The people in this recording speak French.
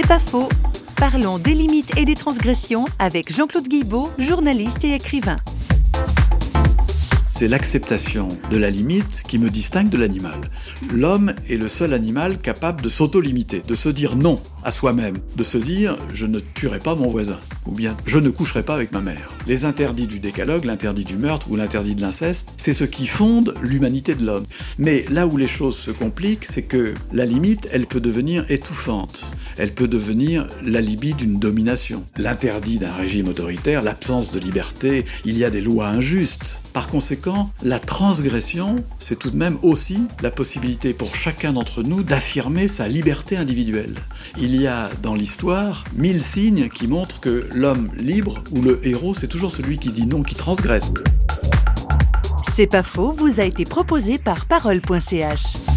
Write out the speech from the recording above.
C'est pas faux. Parlons des limites et des transgressions avec Jean-Claude Guibaud, journaliste et écrivain. C'est l'acceptation de la limite qui me distingue de l'animal. L'homme est le seul animal capable de s'auto-limiter, de se dire non à soi-même, de se dire je ne tuerai pas mon voisin, ou bien je ne coucherai pas avec ma mère. Les interdits du décalogue, l'interdit du meurtre ou l'interdit de l'inceste, c'est ce qui fonde l'humanité de l'homme. Mais là où les choses se compliquent, c'est que la limite, elle peut devenir étouffante elle peut devenir l'alibi d'une domination. L'interdit d'un régime autoritaire, l'absence de liberté, il y a des lois injustes. Par conséquent, la transgression, c'est tout de même aussi la possibilité pour chacun d'entre nous d'affirmer sa liberté individuelle. Y a dans l'histoire mille signes qui montrent que l'homme libre ou le héros, c'est toujours celui qui dit non, qui transgresse. C'est pas faux, vous a été proposé par parole.ch.